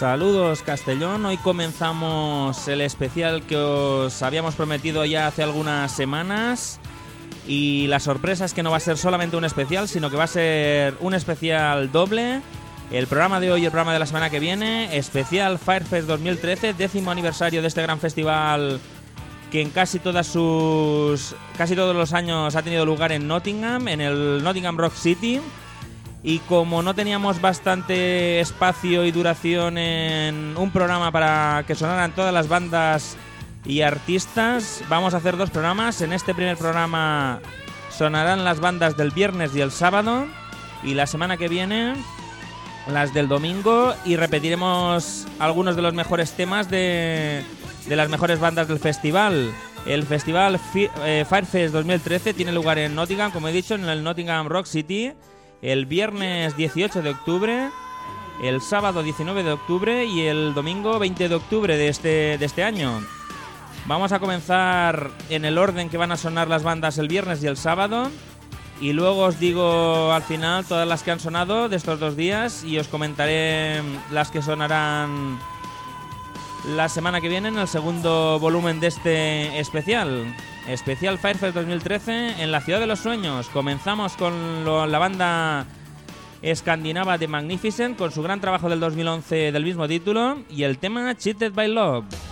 Saludos Castellón, hoy comenzamos el especial que os habíamos prometido ya hace algunas semanas y la sorpresa es que no va a ser solamente un especial, sino que va a ser un especial doble. El programa de hoy y el programa de la semana que viene, especial Firefest 2013, décimo aniversario de este gran festival que en casi casi todos los años ha tenido lugar en Nottingham, en el Nottingham Rock City. Y como no teníamos bastante espacio y duración en un programa para que sonaran todas las bandas y artistas, vamos a hacer dos programas. En este primer programa sonarán las bandas del viernes y el sábado. Y la semana que viene las del domingo. Y repetiremos algunos de los mejores temas de, de las mejores bandas del festival. El festival eh, Firefest 2013 tiene lugar en Nottingham, como he dicho, en el Nottingham Rock City, el viernes 18 de octubre, el sábado 19 de octubre y el domingo 20 de octubre de este, de este año. Vamos a comenzar en el orden que van a sonar las bandas el viernes y el sábado. Y luego os digo al final todas las que han sonado de estos dos días y os comentaré las que sonarán la semana que viene en el segundo volumen de este especial. Especial Firefest 2013 en la Ciudad de los Sueños. Comenzamos con la banda escandinava de Magnificent con su gran trabajo del 2011 del mismo título y el tema Cheated by Love.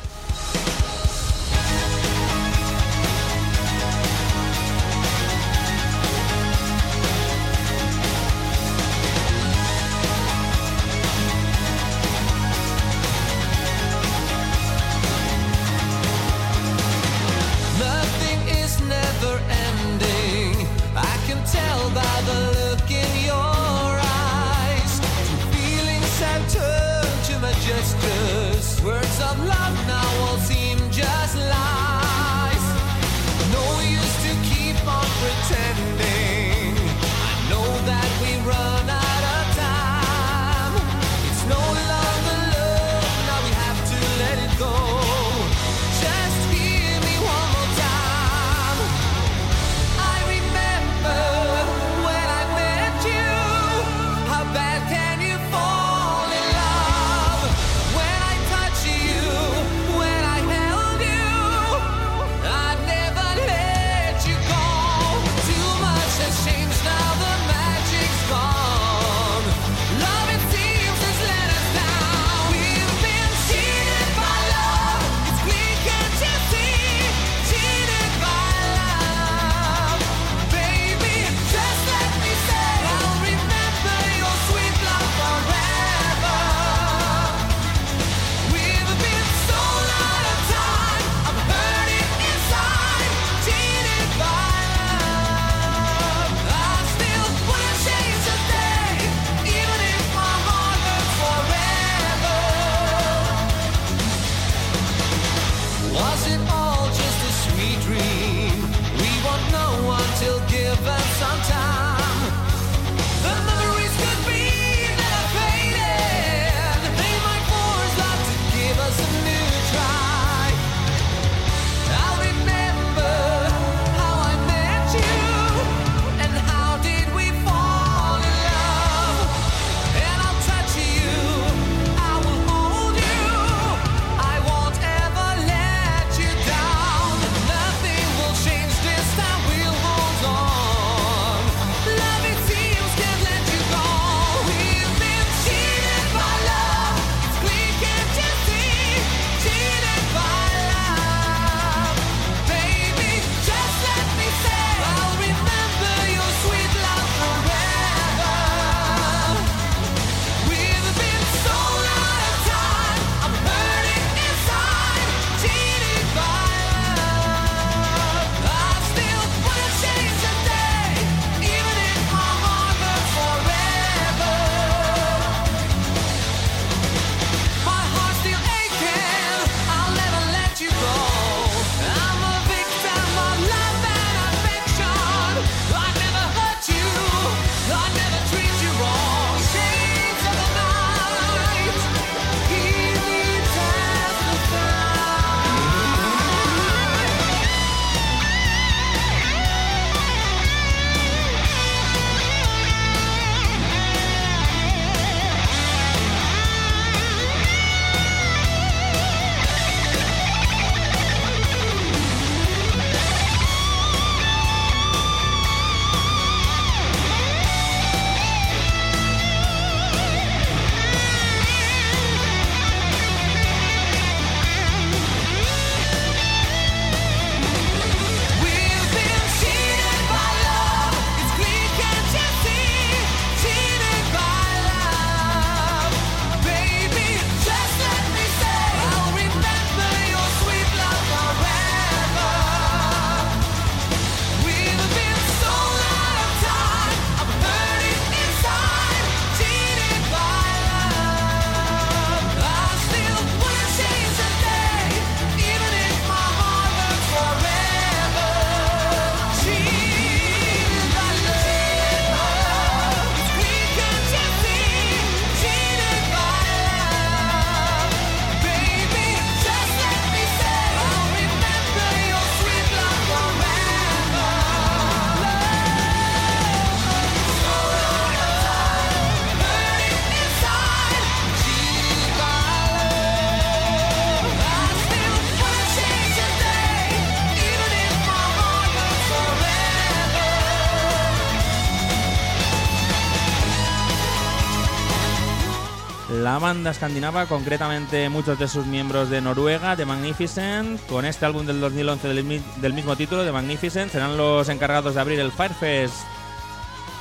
Banda escandinava, concretamente muchos de sus miembros de Noruega, The Magnificent, con este álbum del 2011 del, mi- del mismo título, The Magnificent, serán los encargados de abrir el Firefest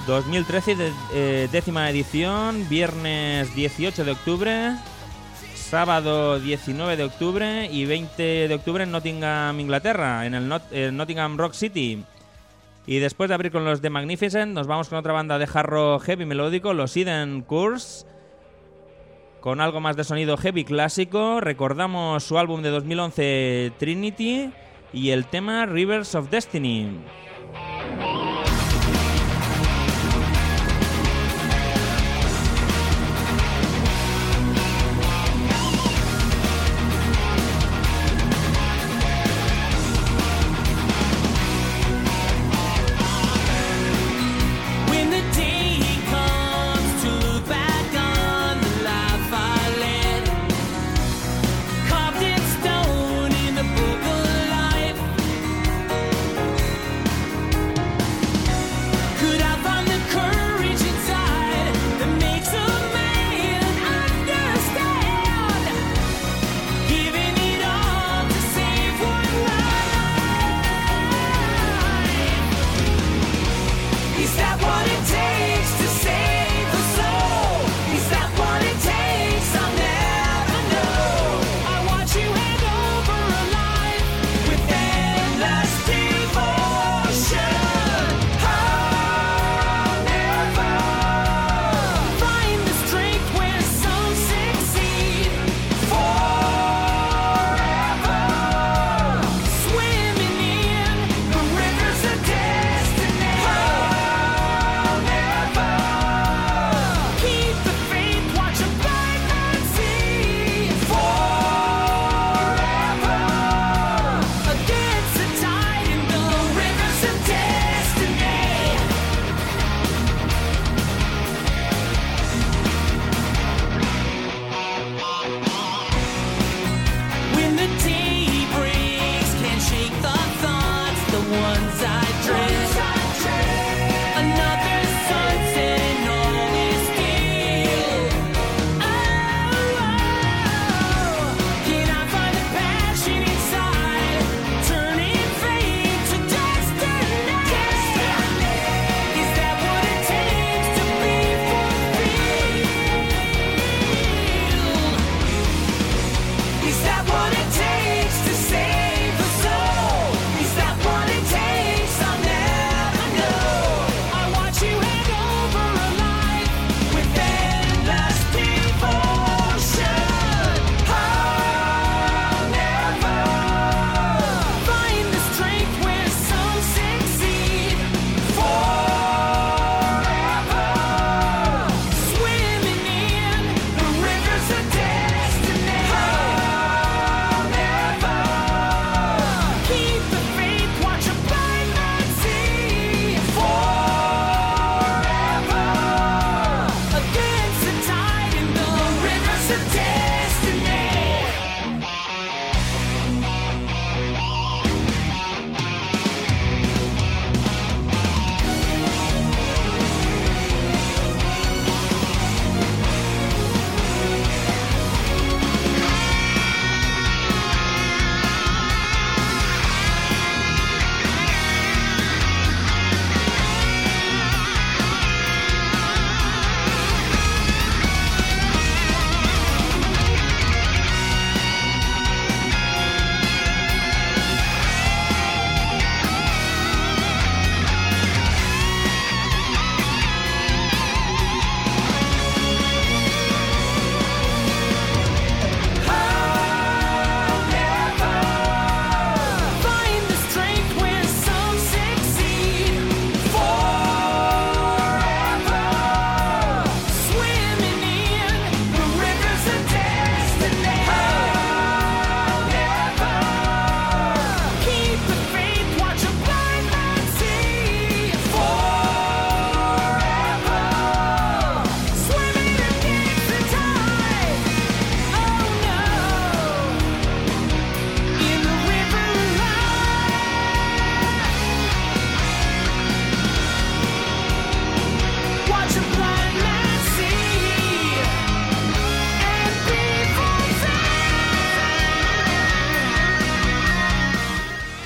2013, de- eh, décima edición, viernes 18 de octubre, sábado 19 de octubre y 20 de octubre en Nottingham, Inglaterra, en el Nottingham Rock City. Y después de abrir con los The Magnificent, nos vamos con otra banda de hard heavy melódico, los Eden Curse, con algo más de sonido heavy clásico. Recordamos su álbum de 2011 Trinity y el tema Rivers of Destiny.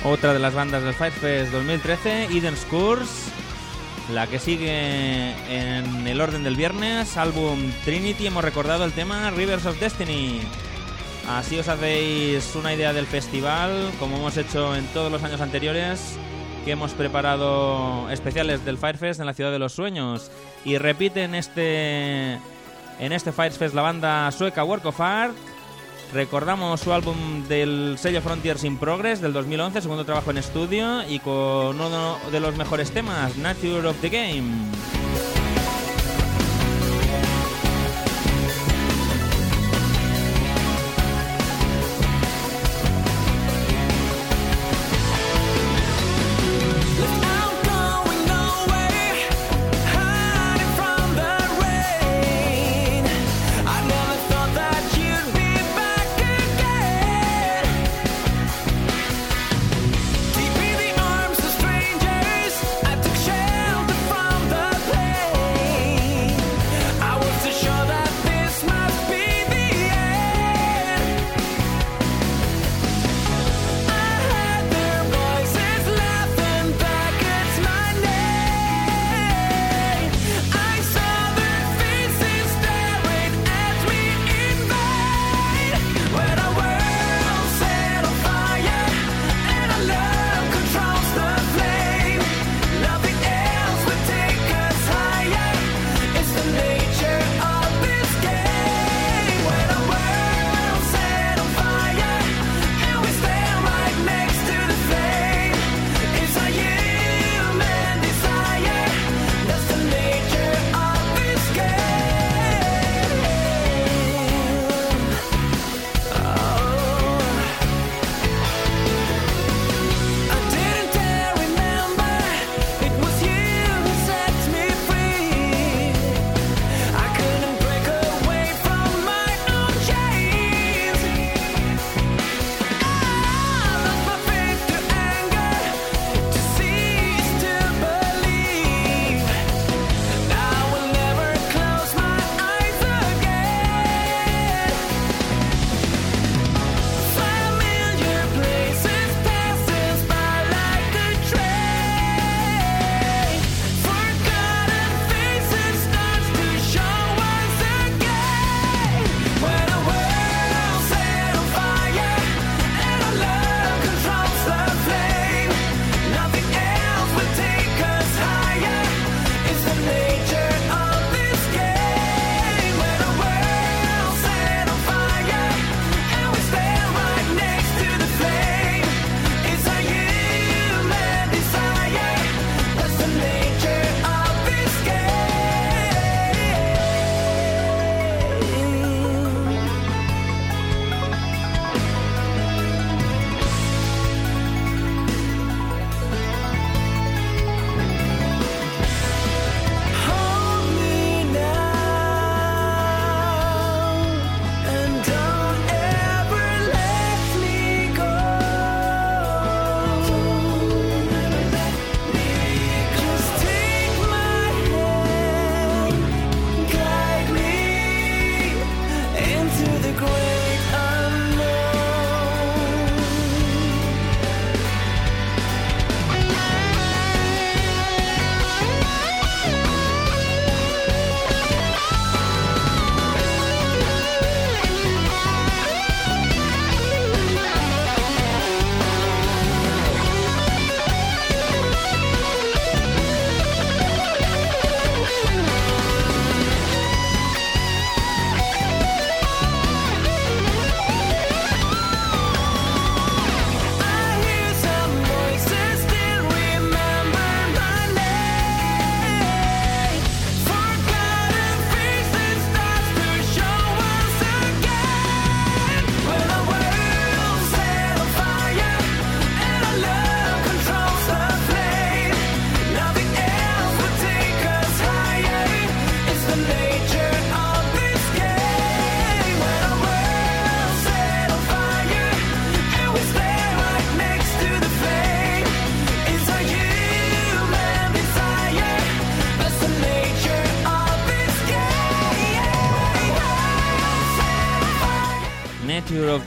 Otra de las bandas del Firefest 2013, Eden Scurs, la que sigue en el orden del viernes, álbum Trinity, hemos recordado el tema Rivers of Destiny. Así os hacéis una idea del festival, como hemos hecho en todos los años anteriores, que hemos preparado especiales del Firefest en la Ciudad de los Sueños. Y repite en este, en este Firefest la banda sueca Work of Art. Recordamos su álbum del sello Frontiers in Progress del 2011, segundo trabajo en estudio, y con uno de los mejores temas, Nature of the Game.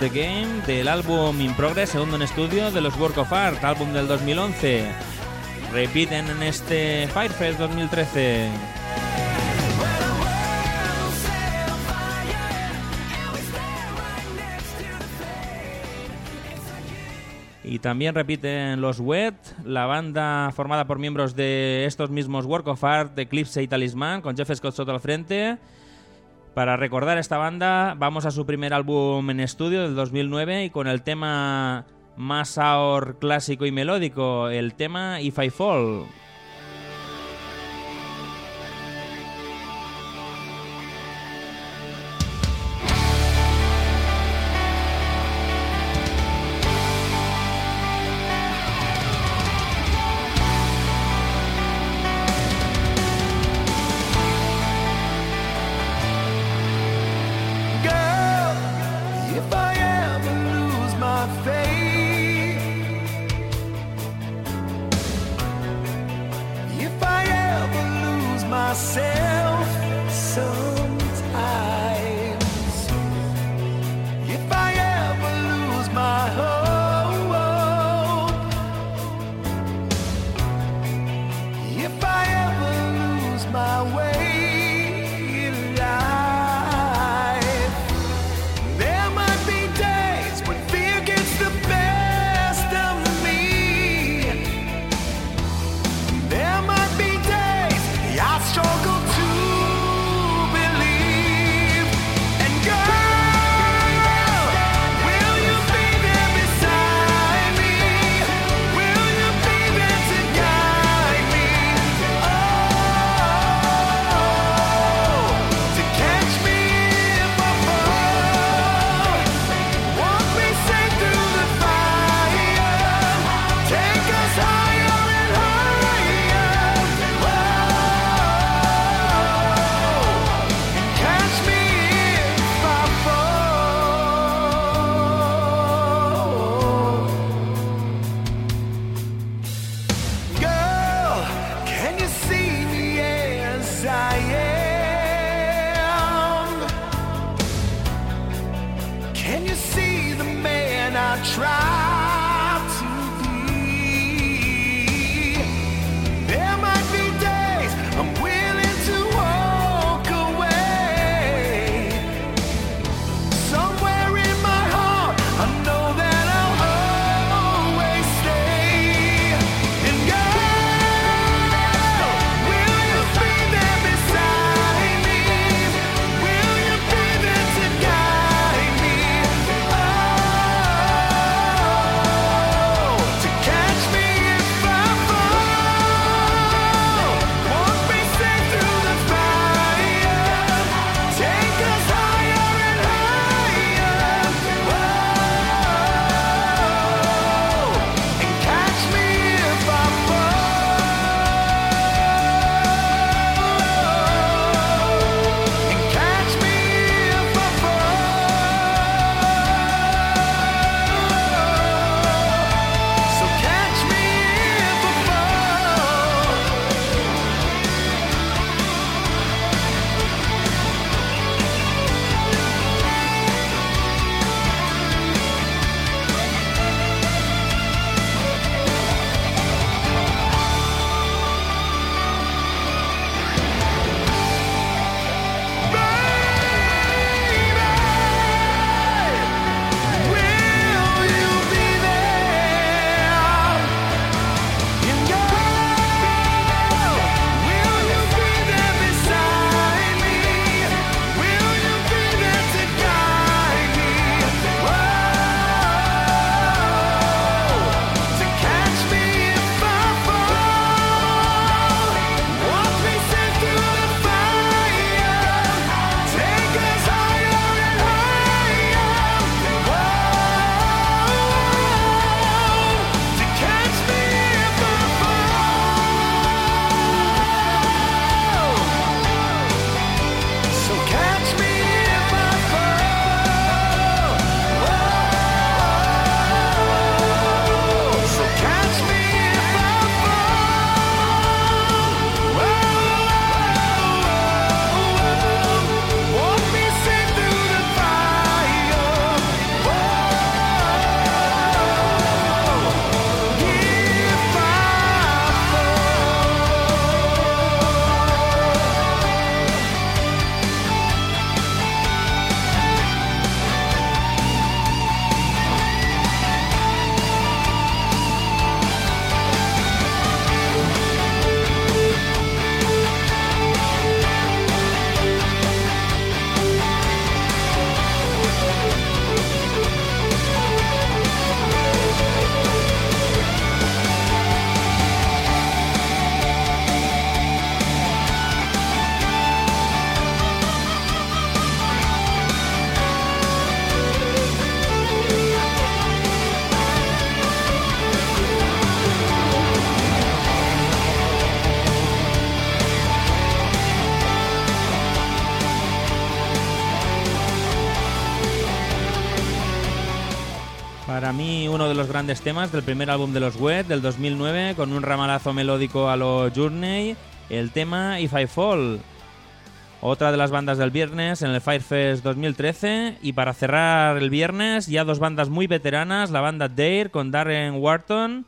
The Game del álbum In Progress, segundo en estudio de los Work of Art, álbum del 2011. Repiten en este Firefest 2013. Y también repiten los Wet, la banda formada por miembros de estos mismos Work of Art, Eclipse y Talisman, con Jeff Scott Soto al frente. Para recordar esta banda, vamos a su primer álbum en estudio del 2009 y con el tema más ahor clásico y melódico, el tema If I Fall. Los grandes temas del primer álbum de los Wet del 2009 con un ramalazo melódico a lo Journey, el tema If I Fall. Otra de las bandas del viernes en el Firefest 2013 y para cerrar el viernes ya dos bandas muy veteranas, la banda Dare con Darren Wharton,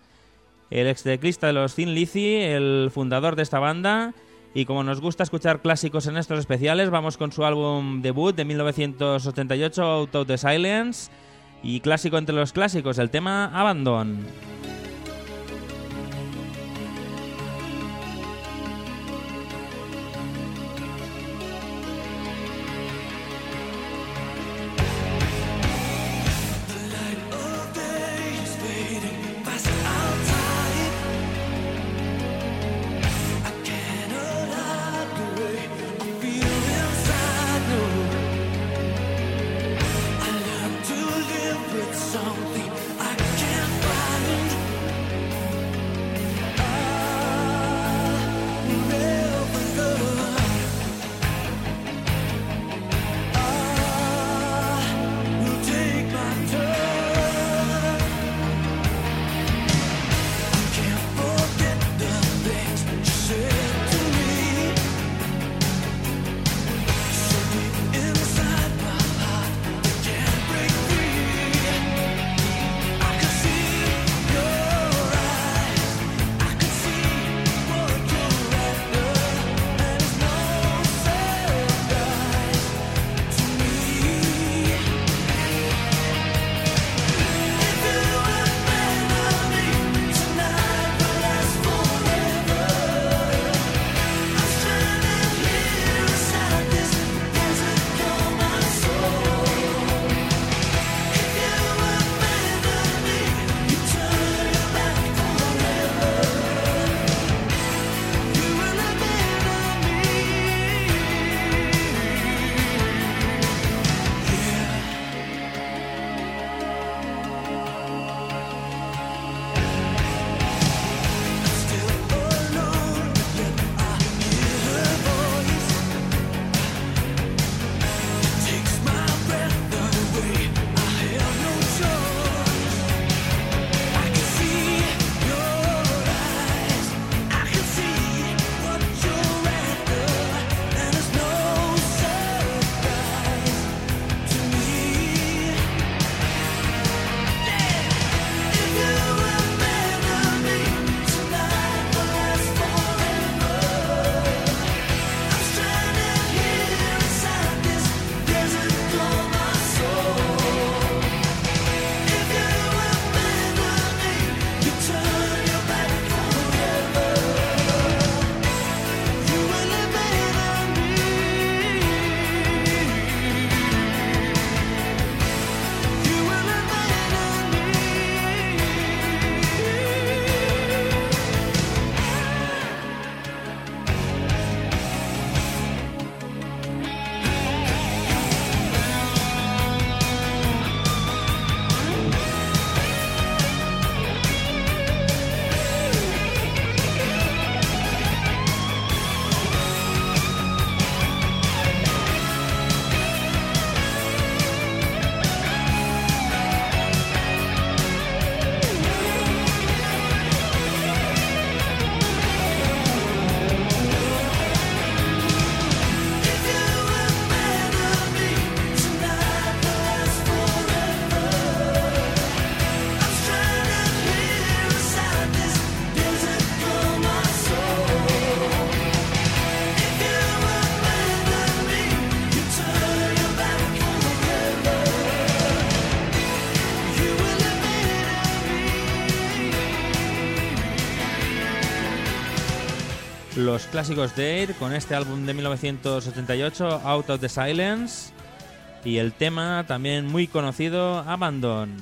el ex teclista de los Thin Lizzy, el fundador de esta banda y como nos gusta escuchar clásicos en estos especiales, vamos con su álbum debut de 1988 Out of the Silence y clásico entre los clásicos, el tema Abandon. Clásicos de con este álbum de 1988, Out of the Silence, y el tema también muy conocido, Abandon.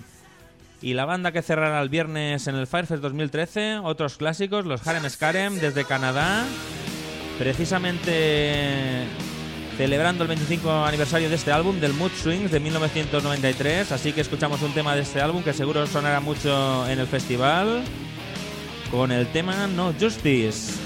Y la banda que cerrará el viernes en el Firefest 2013, otros clásicos, los Harem Scarem desde Canadá, precisamente celebrando el 25 aniversario de este álbum, del Mood Swings de 1993, así que escuchamos un tema de este álbum que seguro sonará mucho en el festival, con el tema No Justice.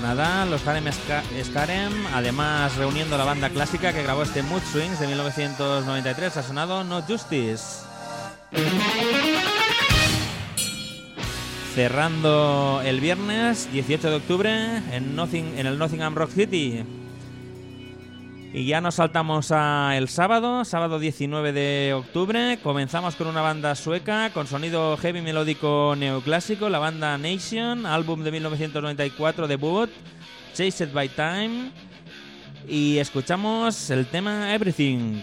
Canadá, los Harem Ska- Skarem, además reuniendo la banda clásica que grabó este Mood Swings de 1993, ha sonado No Justice. Cerrando el viernes 18 de octubre en, Nothing- en el Nottingham Rock City. Y ya nos saltamos a el sábado, sábado 19 de octubre. Comenzamos con una banda sueca con sonido heavy melódico neoclásico, la banda Nation, álbum de 1994 debut, Chased by Time. Y escuchamos el tema. Everything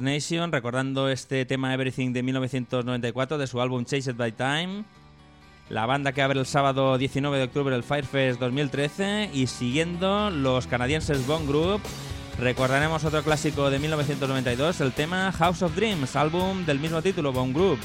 Nation, recordando este tema Everything de 1994 de su álbum Chased by Time. La banda que abre el sábado 19 de octubre el Firefest 2013 y siguiendo los canadienses Bone Group, recordaremos otro clásico de 1992, el tema House of Dreams, álbum del mismo título, Bone Group.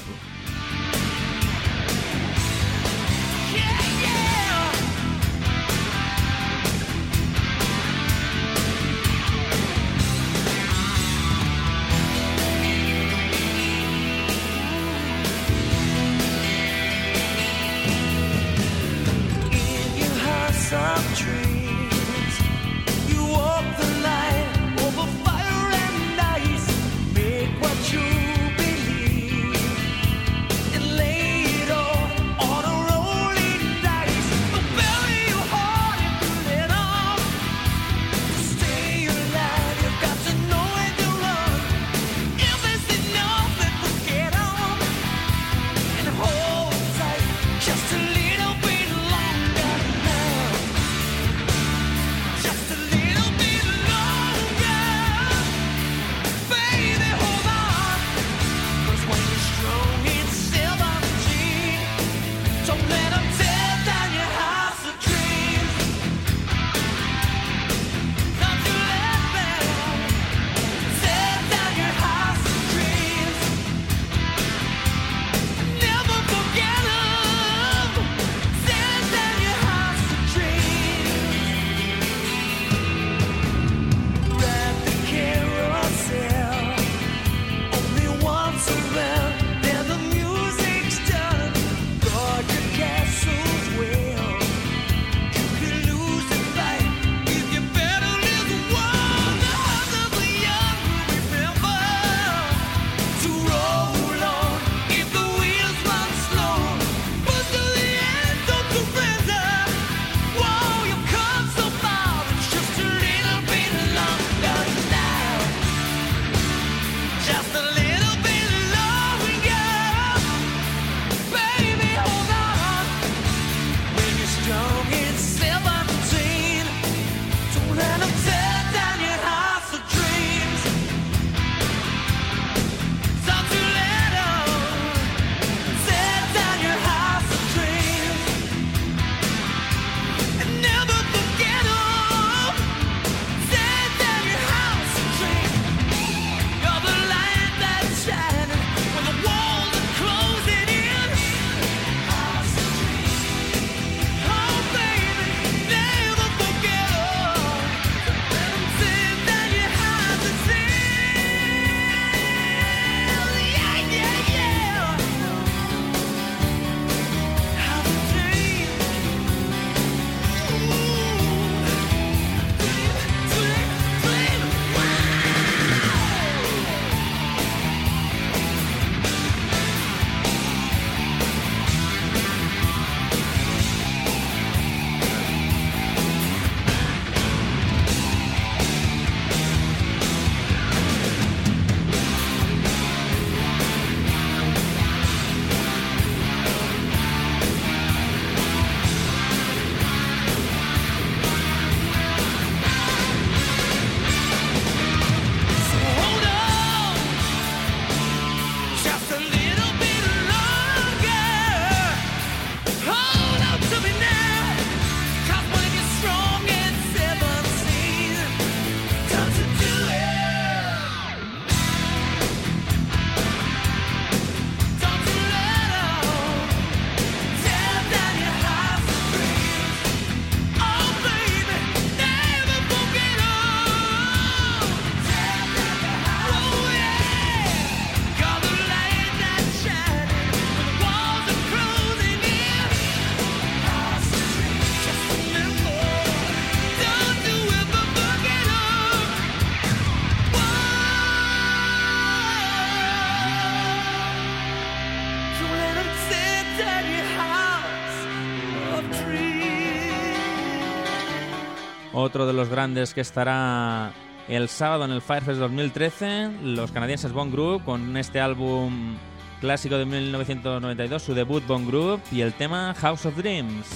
grandes que estará el sábado en el Firefest 2013, los canadienses Bond Group con este álbum clásico de 1992, su debut Bond Group y el tema House of Dreams.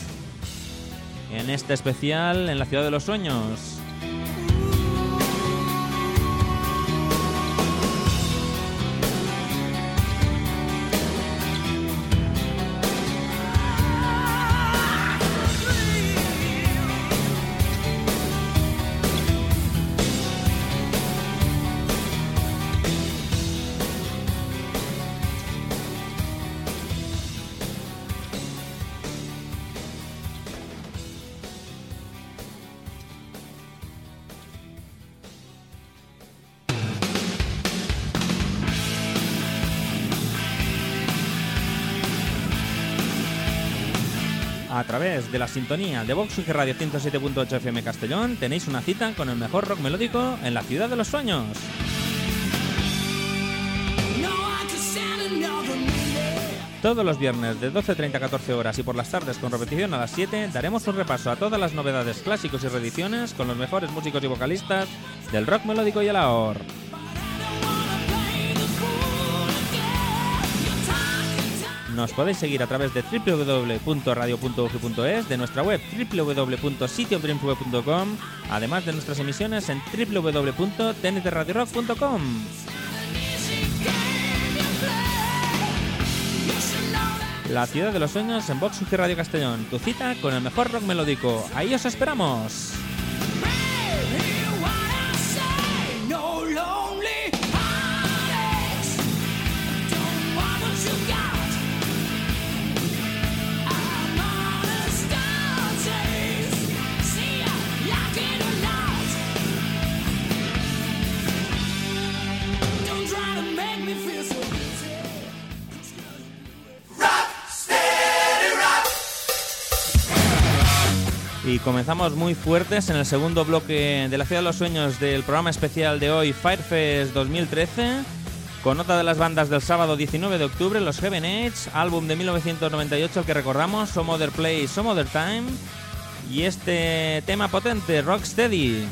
En este especial en la ciudad de los sueños. De la sintonía de Vox UG Radio 107.8 FM Castellón tenéis una cita con el mejor rock melódico en la ciudad de los sueños. Todos los viernes de 12.30 a 14 horas y por las tardes con repetición a las 7 daremos un repaso a todas las novedades clásicos y reediciones con los mejores músicos y vocalistas del rock melódico y el ahor. Nos podéis seguir a través de www.radio.ugi.es, de nuestra web www.cityofdreamsweb.com, además de nuestras emisiones en www.tntradiorock.com. La ciudad de los sueños en Vox Radio Castellón, tu cita con el mejor rock melódico. Ahí os esperamos. Comenzamos muy fuertes en el segundo bloque de la Ciudad de los Sueños del programa especial de hoy, Firefest 2013, con nota de las bandas del sábado 19 de octubre, los Heaven Age, álbum de 1998 el que recordamos, Some Other Place, Some Other Time, y este tema potente, Rocksteady.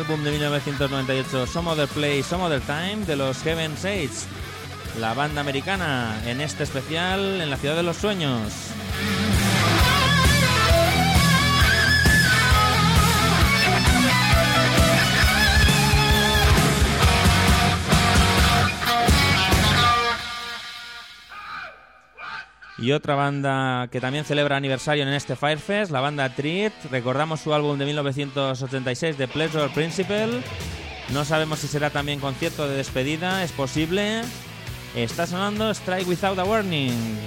álbum de 1998 Some Other Play, Some Other Time de los Heaven Age, la banda americana, en este especial en la ciudad de los sueños. Y otra banda que también celebra aniversario en este Firefest, la banda Treat. Recordamos su álbum de 1986, The Pleasure Principle. No sabemos si será también concierto de despedida, es posible. Está sonando Strike Without a Warning.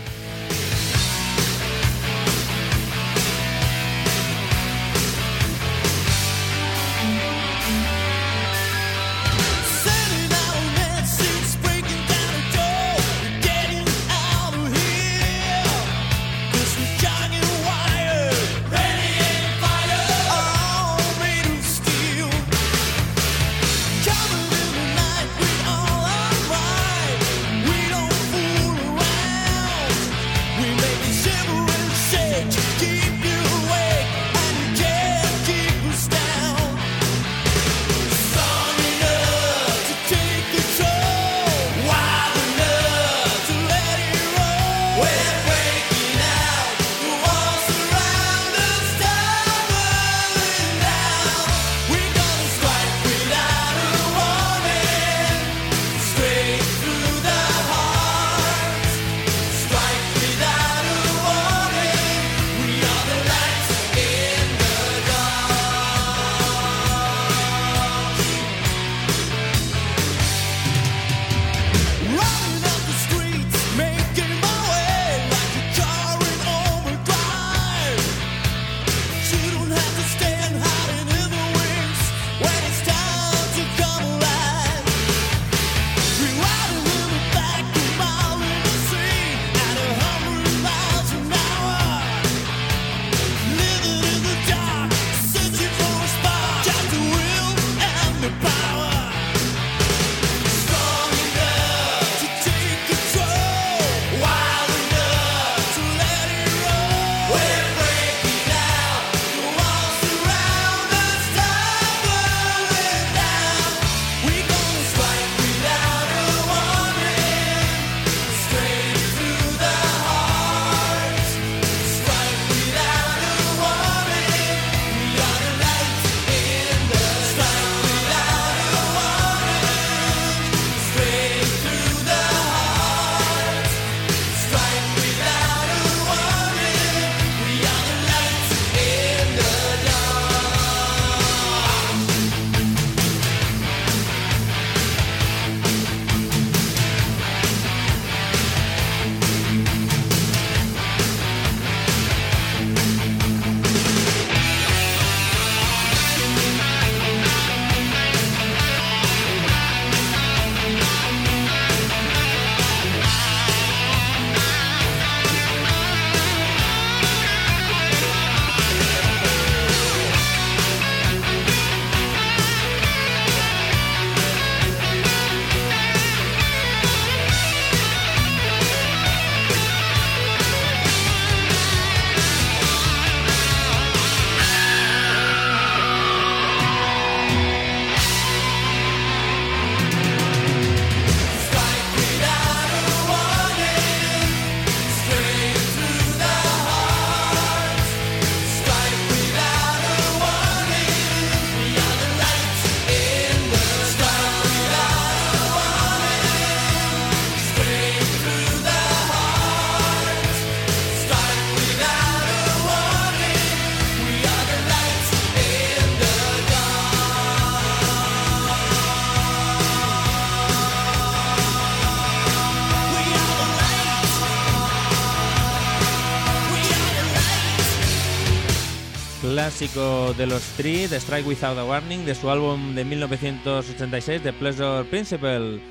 clásico de los Three, The Strike Without a Warning, de su álbum de 1986, The Pleasure Principle.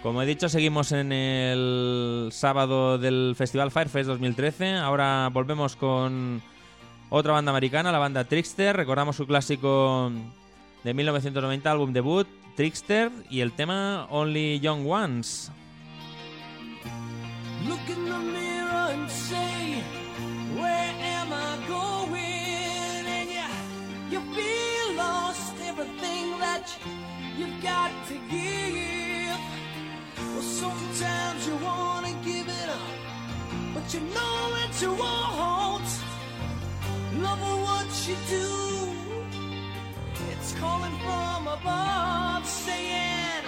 Como he dicho, seguimos en el sábado del Festival Firefest 2013. Ahora volvemos con otra banda americana, la banda Trickster. Recordamos su clásico de 1990, álbum debut, Trickster, y el tema Only Young Ones. You feel lost, everything that you've got to give. Well, sometimes you wanna give it up, but you know that you won't. Love what you do. It's calling from above, saying.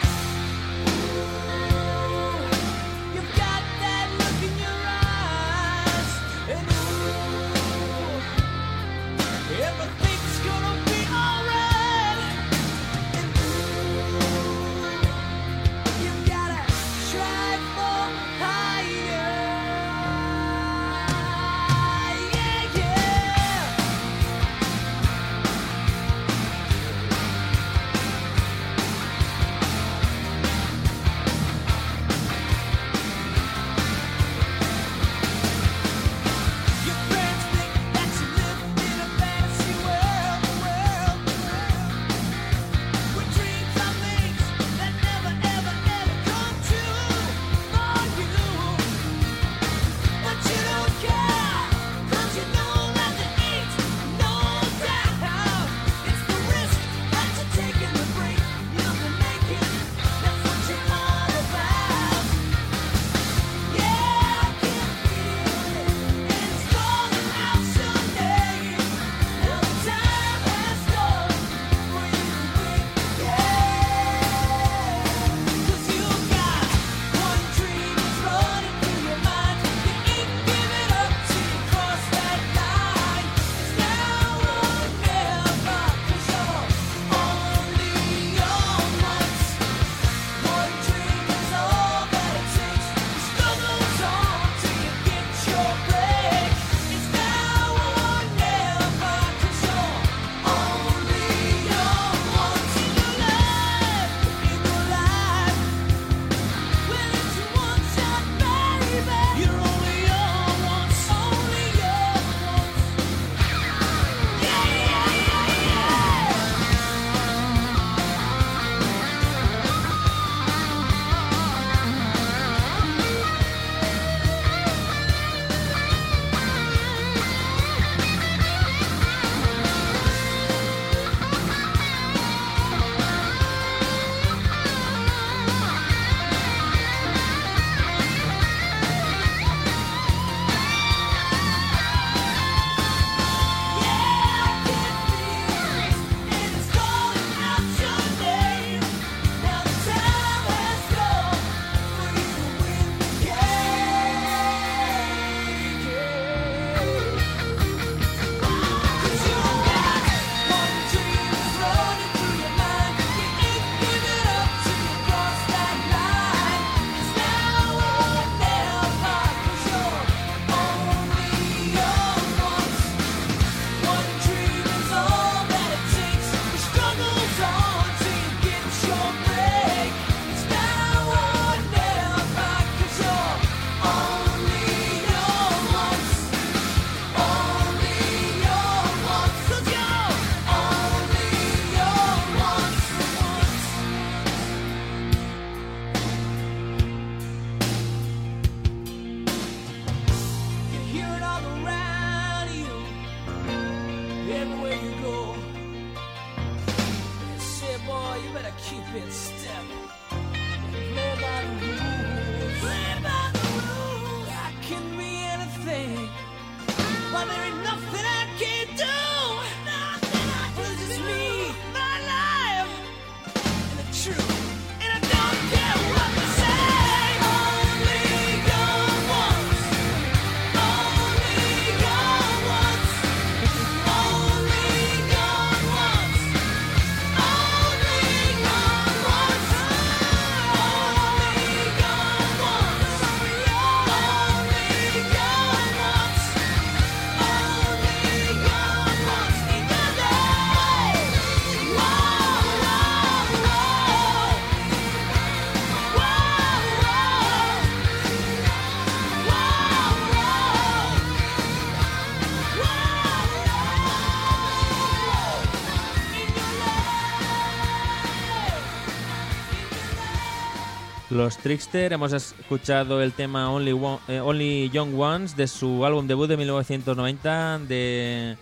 Los Trickster, hemos escuchado el tema Only, eh, Only Young Ones de su álbum debut de 1990 de,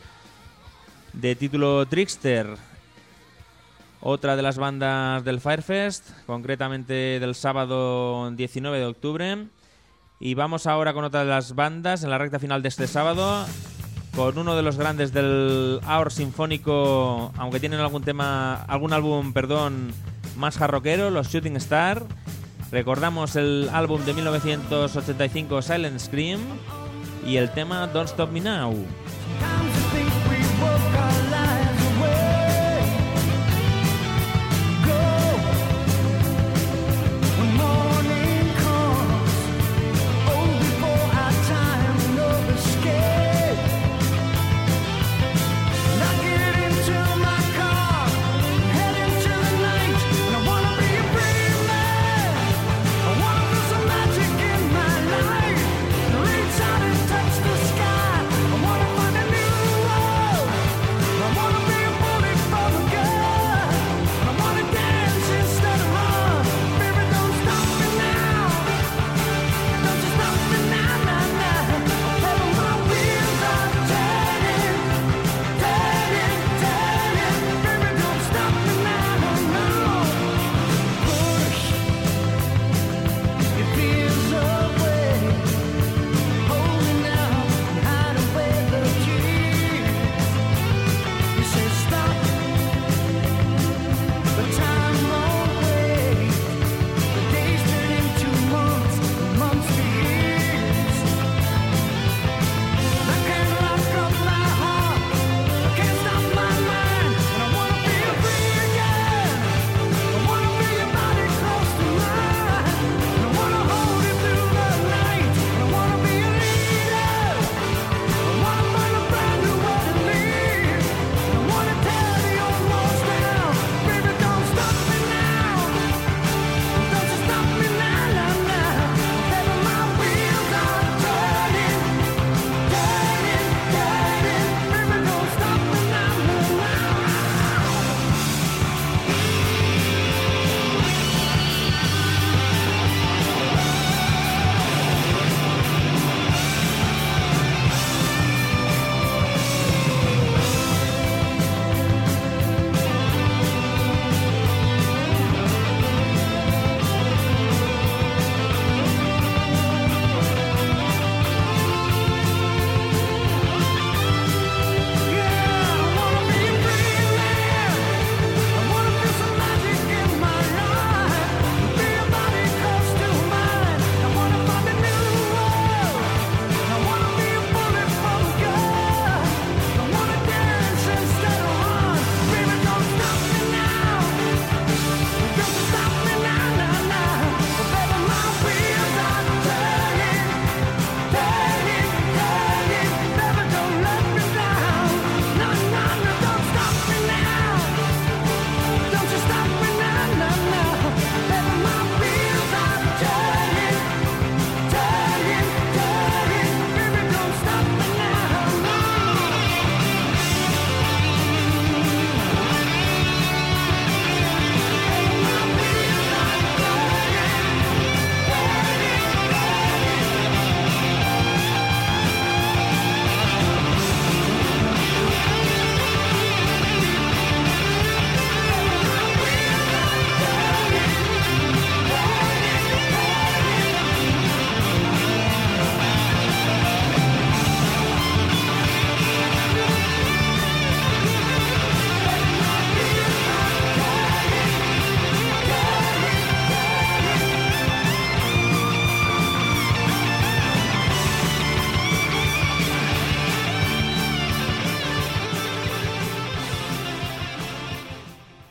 de título Trickster. Otra de las bandas del Firefest, concretamente del sábado 19 de octubre. Y vamos ahora con otra de las bandas en la recta final de este sábado, con uno de los grandes del Hour Sinfónico, aunque tienen algún tema, algún álbum, perdón, más jarroquero, los Shooting Star. Recordamos el álbum de 1985 Silent Scream y el tema Don't Stop Me Now.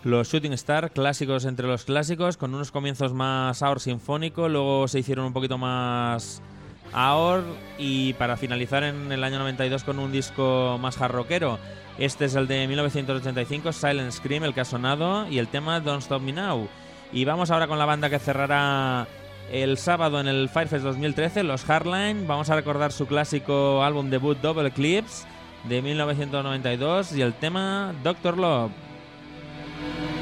los Shooting Star, clásicos entre los clásicos, con unos comienzos más Aor sinfónico, luego se hicieron un poquito más Aor y para finalizar en el año 92 con un disco más jarroquero. Este es el de 1985, Silent Scream, el que ha sonado, y el tema Don't Stop Me Now. Y vamos ahora con la banda que cerrará el sábado en el Firefest 2013, los Hardline. Vamos a recordar su clásico álbum debut Double Clips de 1992 y el tema Doctor Love. thank you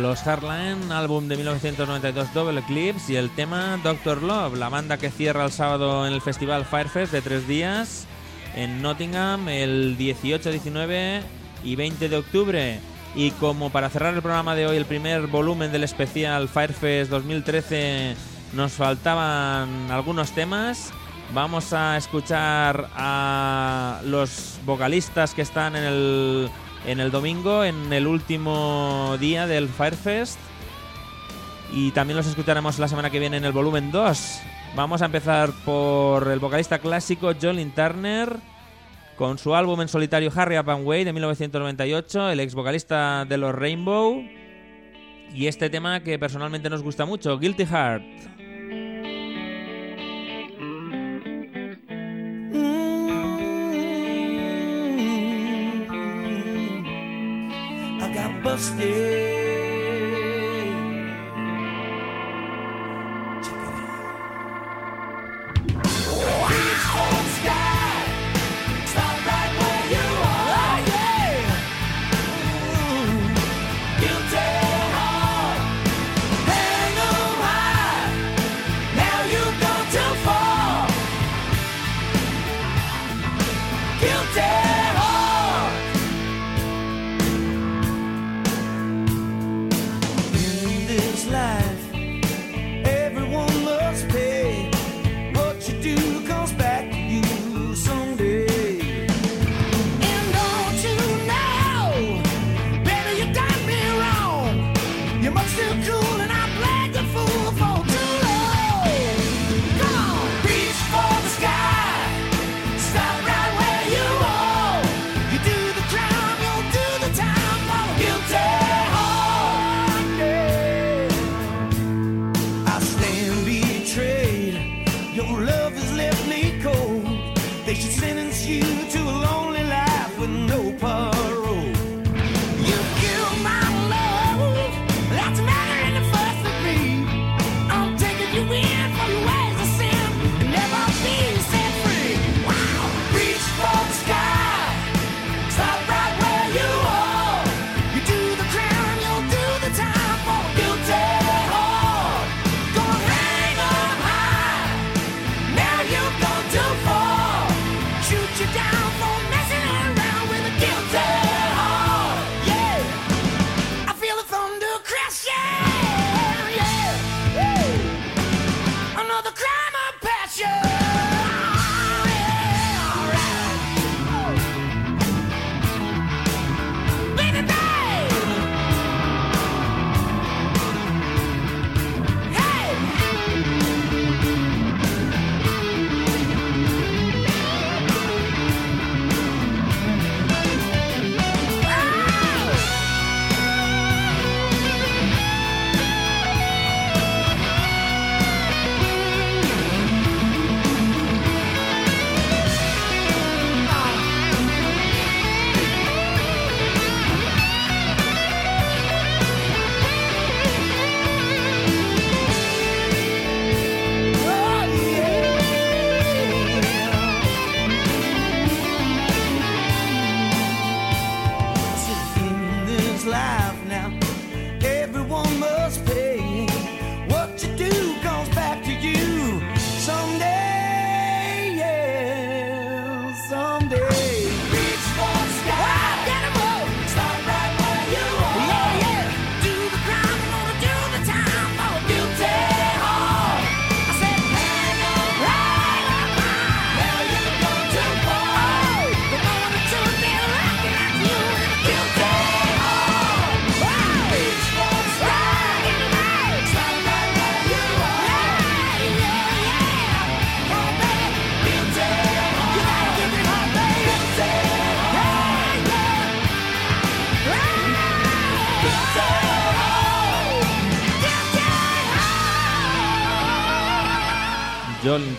Los Hardline, álbum de 1992 Double Clips y el tema Doctor Love, la banda que cierra el sábado en el festival Firefest de tres días en Nottingham el 18, 19 y 20 de octubre. Y como para cerrar el programa de hoy, el primer volumen del especial Firefest 2013, nos faltaban algunos temas. Vamos a escuchar a los vocalistas que están en el en el domingo, en el último día del Firefest. Y también los escucharemos la semana que viene en el volumen 2. Vamos a empezar por el vocalista clásico Jolin Turner con su álbum en solitario Harry Up Way de 1998, el ex vocalista de los Rainbow. Y este tema que personalmente nos gusta mucho, Guilty Heart. stay.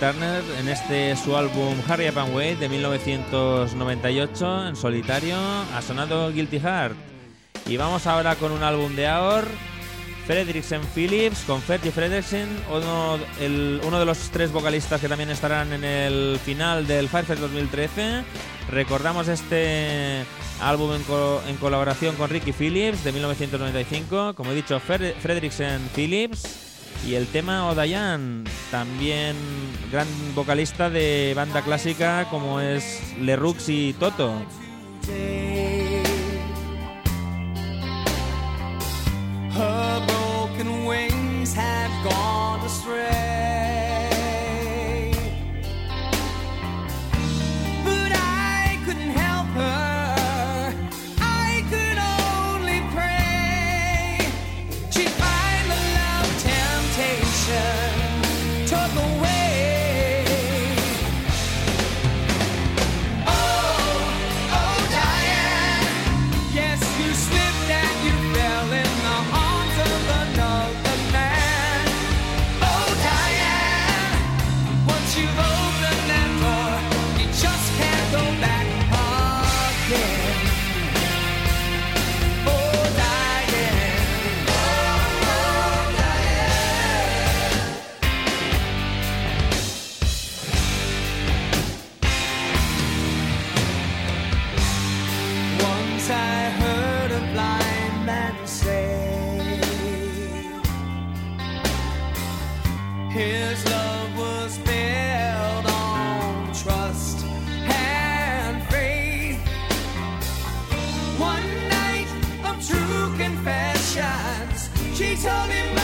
Turner en este su álbum Harry Up and de 1998 en solitario ha sonado Guilty Heart. Y vamos ahora con un álbum de Aor, Fredriksen Phillips con Fergie Fredriksen, uno, el, uno de los tres vocalistas que también estarán en el final del Firefest 2013. Recordamos este álbum en, co en, colaboración con Ricky Phillips de 1995, como he dicho, Fer Phillips. Y el tema Odayan, también gran vocalista de banda clásica como es Lerux y Toto. I heard a blind man say, His love was built on trust and faith. One night of true confessions, she told him.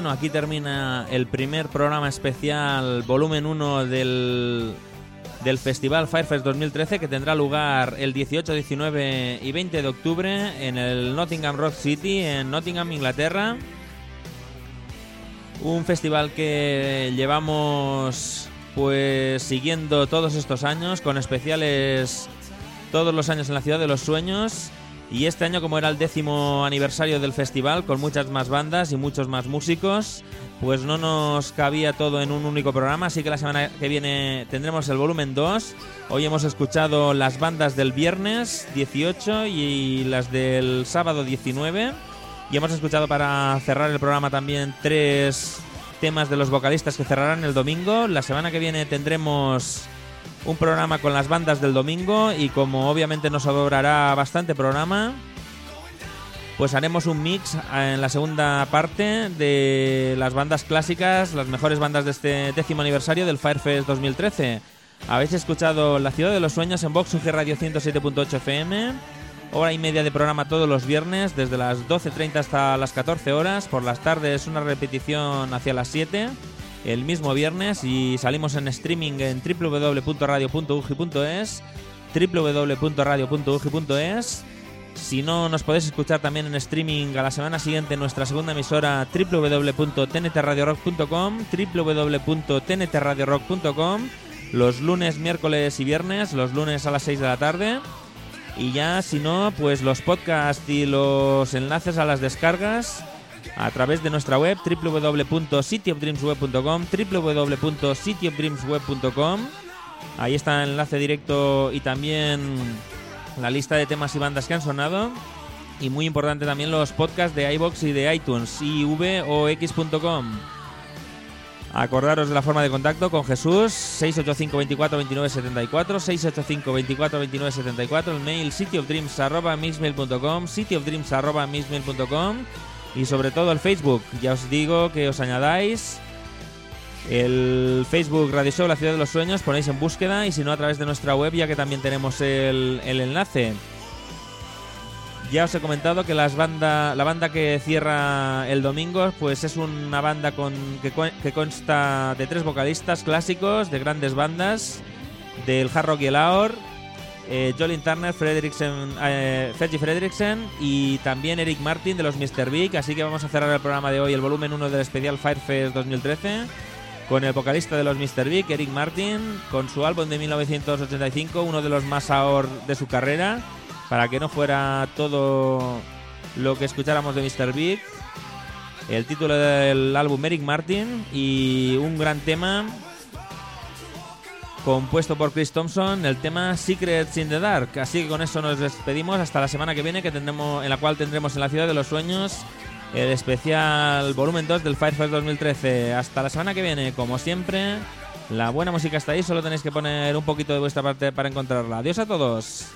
Bueno, aquí termina el primer programa especial, volumen 1 del, del Festival Firefest 2013, que tendrá lugar el 18, 19 y 20 de octubre en el Nottingham Rock City, en Nottingham, Inglaterra. Un festival que llevamos pues siguiendo todos estos años, con especiales todos los años en la Ciudad de los Sueños. Y este año, como era el décimo aniversario del festival, con muchas más bandas y muchos más músicos, pues no nos cabía todo en un único programa, así que la semana que viene tendremos el volumen 2. Hoy hemos escuchado las bandas del viernes 18 y las del sábado 19. Y hemos escuchado para cerrar el programa también tres temas de los vocalistas que cerrarán el domingo. La semana que viene tendremos un programa con las bandas del domingo y como obviamente nos sobrará bastante programa, pues haremos un mix en la segunda parte de las bandas clásicas, las mejores bandas de este décimo aniversario del Firefest 2013. Habéis escuchado La Ciudad de los Sueños en Vox UG Radio 107.8 FM, hora y media de programa todos los viernes, desde las 12.30 hasta las 14 horas, por las tardes una repetición hacia las 7 el mismo viernes y salimos en streaming en www.radio.ugi.es www.radio.ugi.es si no, nos podéis escuchar también en streaming a la semana siguiente en nuestra segunda emisora www.tntradiorock.com www.tntradiorock.com los lunes, miércoles y viernes, los lunes a las 6 de la tarde. Y ya, si no, pues los podcasts y los enlaces a las descargas a través de nuestra web www.cityofdreamsweb.com www.cityofdreamsweb.com Ahí está el enlace directo y también la lista de temas y bandas que han sonado. Y muy importante también los podcasts de iBox y de iTunes, ivox.com. Acordaros de la forma de contacto con Jesús, 685 24 29 74, 685 24 29 74, el mail cityofdreams.mixmail.com, cityofdreams.mixmail.com y sobre todo el Facebook. Ya os digo que os añadáis el Facebook Radio Show La Ciudad de los Sueños, ponéis en búsqueda y si no a través de nuestra web ya que también tenemos el, el enlace. Ya os he comentado que las banda, la banda que cierra el domingo pues es una banda con, que, que consta de tres vocalistas clásicos de grandes bandas, del hard rock y el aor, eh, Turner, Frederiksen, eh, Fergie Frederiksen y también Eric Martin de los Mr. Big. Así que vamos a cerrar el programa de hoy, el volumen 1 del especial Firefest 2013, con el vocalista de los Mr. Big, Eric Martin, con su álbum de 1985, uno de los más ahor de su carrera, para que no fuera todo lo que escucháramos de Mr. Big. El título del álbum Eric Martin y un gran tema compuesto por Chris Thompson, el tema Secrets in the Dark. Así que con eso nos despedimos hasta la semana que viene, que tendremos, en la cual tendremos en la Ciudad de los Sueños el especial volumen 2 del Firefest 2013. Hasta la semana que viene, como siempre, la buena música está ahí, solo tenéis que poner un poquito de vuestra parte para encontrarla. Adiós a todos.